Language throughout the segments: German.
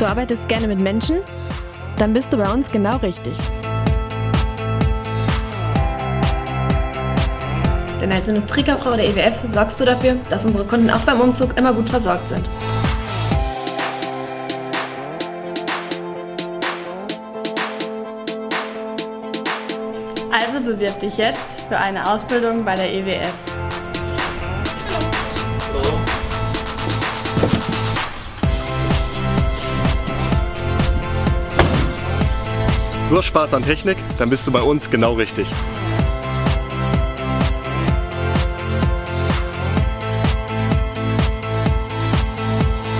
Du arbeitest gerne mit Menschen? Dann bist du bei uns genau richtig. Denn als Industriekauffrau der EWF sorgst du dafür, dass unsere Kunden auch beim Umzug immer gut versorgt sind. Also bewirb dich jetzt für eine Ausbildung bei der EWF. Du hast Spaß an Technik, dann bist du bei uns genau richtig.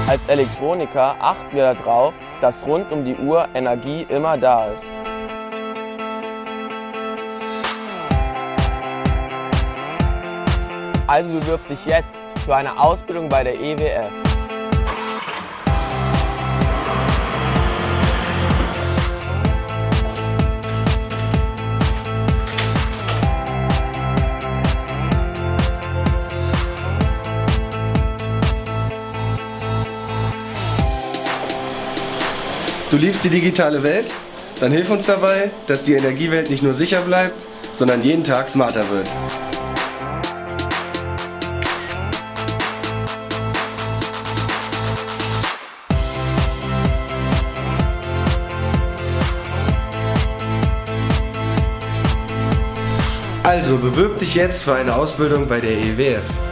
Als Elektroniker achten wir darauf, dass rund um die Uhr Energie immer da ist. Also bewirb dich jetzt für eine Ausbildung bei der EWF. Du liebst die digitale Welt? Dann hilf uns dabei, dass die Energiewelt nicht nur sicher bleibt, sondern jeden Tag smarter wird. Also bewirb dich jetzt für eine Ausbildung bei der EWF.